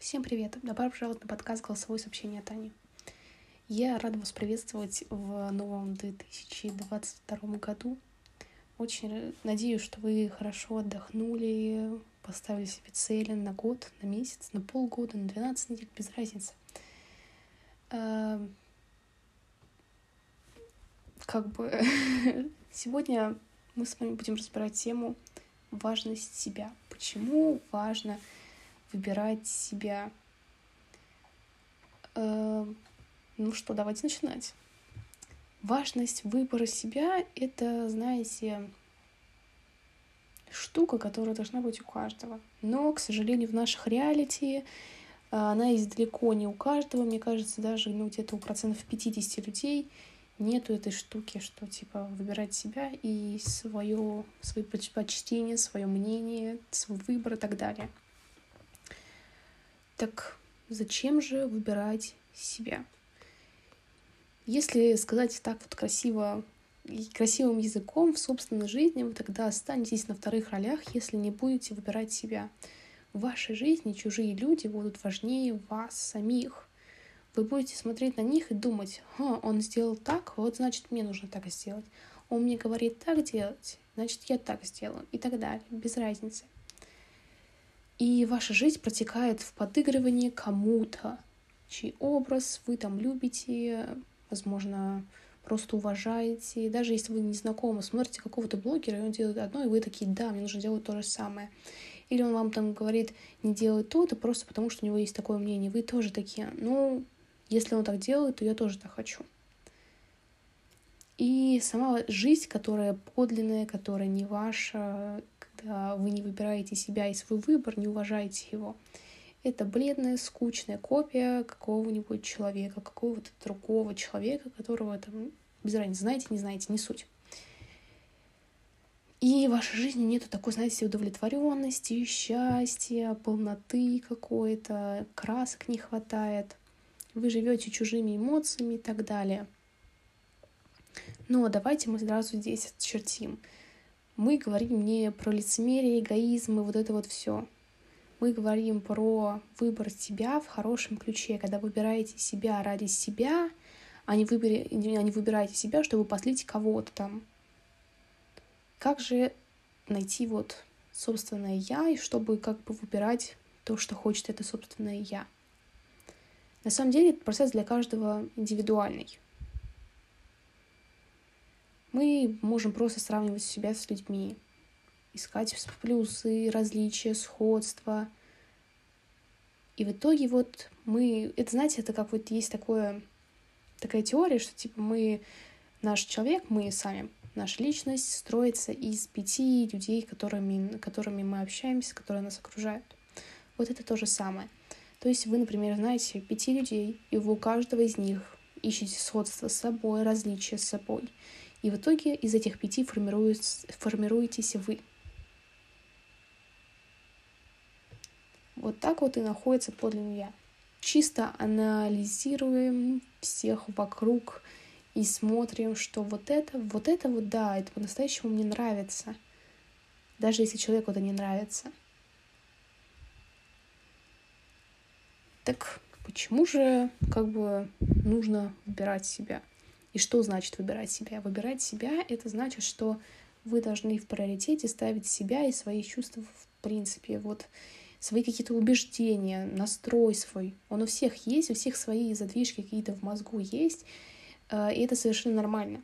Всем привет! Добро пожаловать на подкаст «Голосовое сообщение от Ани». Я рада вас приветствовать в новом 2022 году. Очень надеюсь, что вы хорошо отдохнули, поставили себе цели на год, на месяц, на полгода, на 12 недель, без разницы. А, как бы сегодня мы с вами будем разбирать тему важность себя. Почему важно выбирать себя? Э, ну что, давайте начинать. Важность выбора себя — это, знаете, штука, которая должна быть у каждого. Но, к сожалению, в наших реалити э, она есть далеко не у каждого. Мне кажется, даже ну, где-то у процентов 50 людей — нету этой штуки, что типа выбирать себя и свое, свои предпочтения, свое мнение, свой выбор и так далее. Так зачем же выбирать себя? Если сказать так вот красиво красивым языком в собственной жизни, вы тогда останетесь на вторых ролях, если не будете выбирать себя. В вашей жизни чужие люди будут важнее вас самих вы будете смотреть на них и думать, Ха, он сделал так, вот значит мне нужно так сделать. Он мне говорит так делать, значит я так сделаю и так далее, без разницы. И ваша жизнь протекает в подыгрывании кому-то, чей образ вы там любите, возможно, просто уважаете. даже если вы не знакомы, смотрите какого-то блогера, и он делает одно, и вы такие, да, мне нужно делать то же самое. Или он вам там говорит, не делай то-то, просто потому что у него есть такое мнение. Вы тоже такие, ну, если он так делает, то я тоже так хочу. И сама жизнь, которая подлинная, которая не ваша, вы не выбираете себя и свой выбор, не уважаете его, это бледная, скучная копия какого-нибудь человека, какого-то другого человека, которого там, без разницы, знаете, не знаете, не суть. И в вашей жизни нету такой, знаете, удовлетворенности, счастья, полноты какой-то, красок не хватает вы живете чужими эмоциями и так далее. Но давайте мы сразу здесь отчертим. Мы говорим не про лицемерие, эгоизм и вот это вот все. Мы говорим про выбор себя в хорошем ключе, когда выбираете себя ради себя, а не, выбери, а не выбираете себя, чтобы послить кого-то там. Как же найти вот собственное я, и чтобы как бы выбирать то, что хочет это собственное я? На самом деле этот процесс для каждого индивидуальный. Мы можем просто сравнивать себя с людьми, искать плюсы, различия, сходства. И в итоге вот мы... Это, знаете, это как вот есть такое, такая теория, что типа мы... Наш человек, мы сами, наша личность строится из пяти людей, которыми, которыми мы общаемся, которые нас окружают. Вот это то же самое — то есть вы, например, знаете пяти людей, и вы у каждого из них ищете сходство с собой, различия с собой. И в итоге из этих пяти формируетесь вы. Вот так вот и находится подлинный я. Чисто анализируем всех вокруг и смотрим, что вот это, вот это вот да, это по-настоящему мне нравится. Даже если человеку это не нравится. Так почему же как бы нужно выбирать себя? И что значит выбирать себя? Выбирать себя — это значит, что вы должны в приоритете ставить себя и свои чувства в принципе. Вот свои какие-то убеждения, настрой свой. Он у всех есть, у всех свои задвижки какие-то в мозгу есть, э, и это совершенно нормально.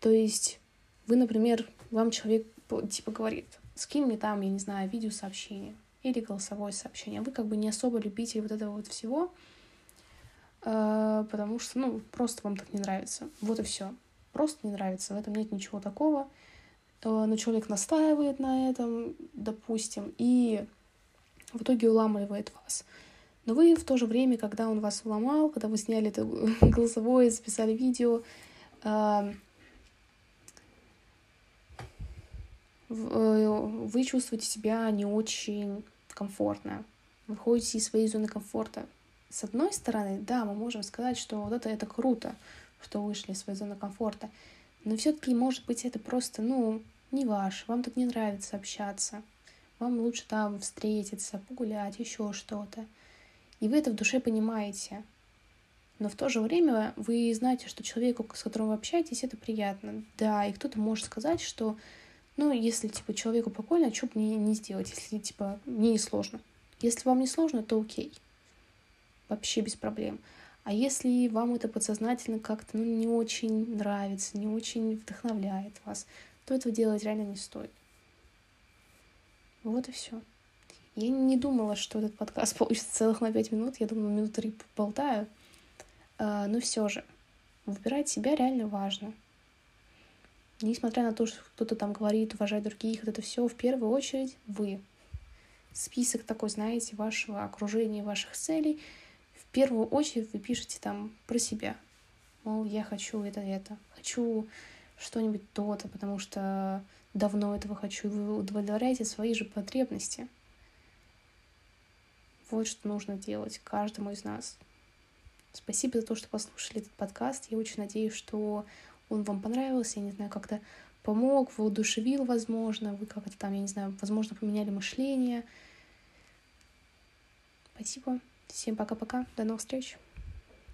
То есть вы, например, вам человек типа говорит, скинь мне там, я не знаю, видеосообщение или голосовое сообщение. Вы как бы не особо любите вот этого вот всего, потому что, ну, просто вам так не нравится. Вот и все. Просто не нравится, в этом нет ничего такого. Э, но человек настаивает на этом, допустим, и в итоге уламывает вас. Но вы в то же время, когда он вас уломал, когда вы сняли это голосовое, записали видео, э, вы чувствуете себя не очень комфортно. Выходите из своей зоны комфорта. С одной стороны, да, мы можем сказать, что вот это, это круто, что вышли из своей зоны комфорта. Но все-таки, может быть, это просто, ну, не ваш, вам так не нравится общаться. вам лучше там встретиться, погулять, еще что-то. И вы это в душе понимаете. Но в то же время вы знаете, что человеку, с которым вы общаетесь, это приятно. Да, и кто-то может сказать, что, ну, если, типа, человеку прикольно, что бы мне не сделать, если, типа, мне не сложно. Если вам не сложно, то окей. Вообще без проблем. А если вам это подсознательно как-то ну, не очень нравится, не очень вдохновляет вас, то этого делать реально не стоит. Вот и все. Я не думала, что этот подкаст получится целых на пять минут. Я думала, минут три болтаю. А, но все же, выбирать себя реально важно. Несмотря на то, что кто-то там говорит, уважать других, вот это все в первую очередь вы. Список такой, знаете, вашего окружения, ваших целей. Первую очередь вы пишете там про себя. Мол, я хочу это, это. Хочу что-нибудь то-то, потому что давно этого хочу. И вы удовлетворяете свои же потребности. Вот что нужно делать каждому из нас. Спасибо за то, что послушали этот подкаст. Я очень надеюсь, что он вам понравился. Я не знаю, как-то помог, воодушевил, возможно. Вы как-то там, я не знаю, возможно, поменяли мышление. Спасибо. Всем пока-пока. До новых встреч.